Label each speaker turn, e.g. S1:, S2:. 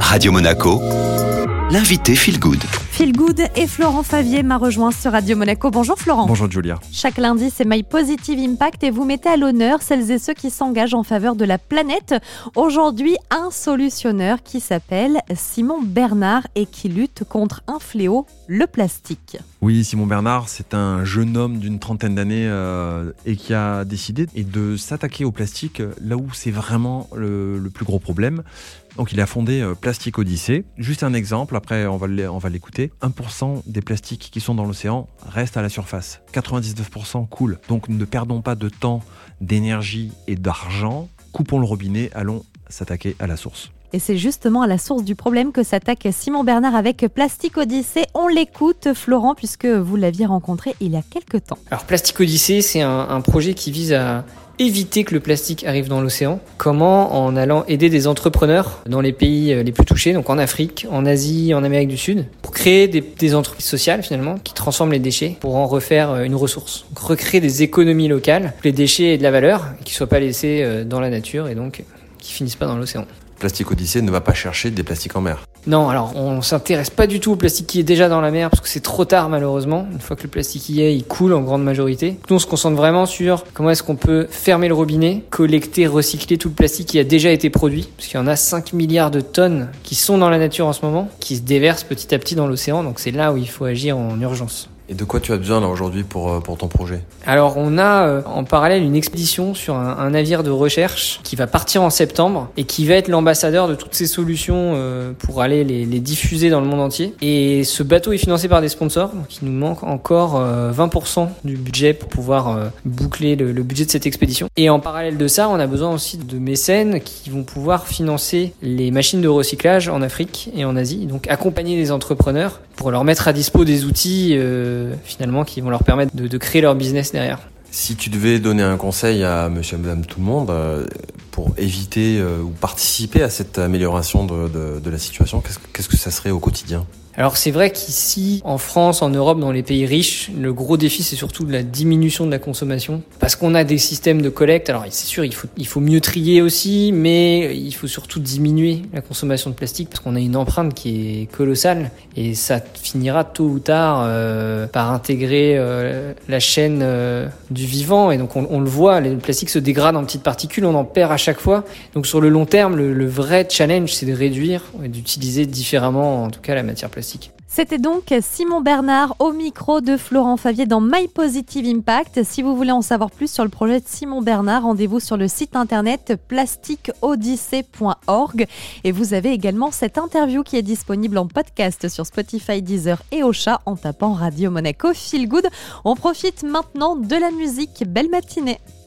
S1: Radio Monaco, l'invité Feel Good.
S2: Feel Good et Florent Favier m'a rejoint sur Radio Monaco. Bonjour Florent.
S3: Bonjour Julia.
S2: Chaque lundi, c'est My Positive Impact et vous mettez à l'honneur celles et ceux qui s'engagent en faveur de la planète. Aujourd'hui, un solutionneur qui s'appelle Simon Bernard et qui lutte contre un fléau, le plastique.
S3: Oui, Simon Bernard, c'est un jeune homme d'une trentaine d'années euh, et qui a décidé de s'attaquer au plastique là où c'est vraiment le, le plus gros problème. Donc il a fondé euh, Plastique Odyssée. Juste un exemple, après on va l'écouter. 1% des plastiques qui sont dans l'océan restent à la surface. 99% coulent. Donc ne perdons pas de temps, d'énergie et d'argent. Coupons le robinet, allons s'attaquer à la source.
S2: Et c'est justement à la source du problème que s'attaque Simon Bernard avec Plastique Odyssée. On l'écoute, Florent, puisque vous l'aviez rencontré il y a quelques temps.
S4: Alors Plastique Odyssée, c'est un, projet qui vise à éviter que le plastique arrive dans l'océan. Comment En allant aider des entrepreneurs dans les pays euh, les plus touchés, donc en Afrique, en Asie, en Amérique du Sud, pour créer des, entreprises sociales finalement qui transforment les déchets pour en refaire euh, une ressource. Donc recréer des économies locales, les déchets aient de la valeur, qui soient pas laissés euh, dans la nature et donc qui finissent pas dans l'océan.
S3: Plastique Odyssée ne va pas chercher des plastiques en mer.
S4: Non, alors on s'intéresse pas du tout au plastique qui est déjà dans la mer parce que c'est trop tard malheureusement. Une fois que le plastique y est, il coule en grande majorité. Nous on se concentre vraiment sur comment est-ce qu'on peut fermer le robinet, collecter, recycler tout le plastique qui a déjà été produit. Parce qu'il y en a 5 milliards de tonnes qui sont dans la nature en ce moment, qui se déversent petit à petit dans l'océan. Donc c'est là où il faut agir en urgence.
S3: Et de quoi tu as besoin là aujourd'hui pour, euh, pour ton projet?
S4: Alors on a euh, en parallèle une expédition sur un, navire de recherche qui va partir en septembre et qui va être l'ambassadeur de toutes ces solutions euh, pour aller les, les, diffuser dans le monde entier. Et ce bateau est financé par des sponsors, donc il nous manque encore 20% du budget pour pouvoir boucler le, le, budget de cette expédition. Et en parallèle de ça, on a besoin aussi de mécènes qui vont pouvoir financer les machines de recyclage en Afrique et en Asie, donc accompagner les entrepreneurs pour leur mettre à dispo des outils finalement qui vont leur permettre de, créer leur business derrière.
S3: Si tu devais donner un conseil à monsieur et madame tout le monde euh, pour éviter euh, ou participer à cette amélioration de, la situation, qu'est-ce -ce que ça serait au quotidien?
S4: Alors c'est vrai qu'ici, en France, en Europe, dans les pays riches, le gros défi c'est surtout de la diminution de la consommation, parce qu'on a des systèmes de collecte. Alors c'est sûr, il faut mieux trier aussi, mais il faut surtout diminuer la consommation de plastique parce qu'on a une empreinte qui est colossale et ça finira tôt ou tard euh, par intégrer euh, la chaîne euh, du vivant et donc on, le voit, le plastique se dégrade en petites particules, on en perd à chaque fois. Donc sur le long terme, le vrai challenge c'est de réduire et d'utiliser différemment, en tout cas la matière plastique.
S2: C'était donc Simon Bernard au micro de Florent Favier dans My Positive Impact. Si vous voulez en savoir plus sur le projet de Simon Bernard, rendez-vous sur le site internet plastiqueodyssée.org et vous avez également cette interview qui est disponible en podcast sur Spotify, Deezer et Ocha en tapant Radio Monaco Feel Good. On profite maintenant de la musique. Belle matinée.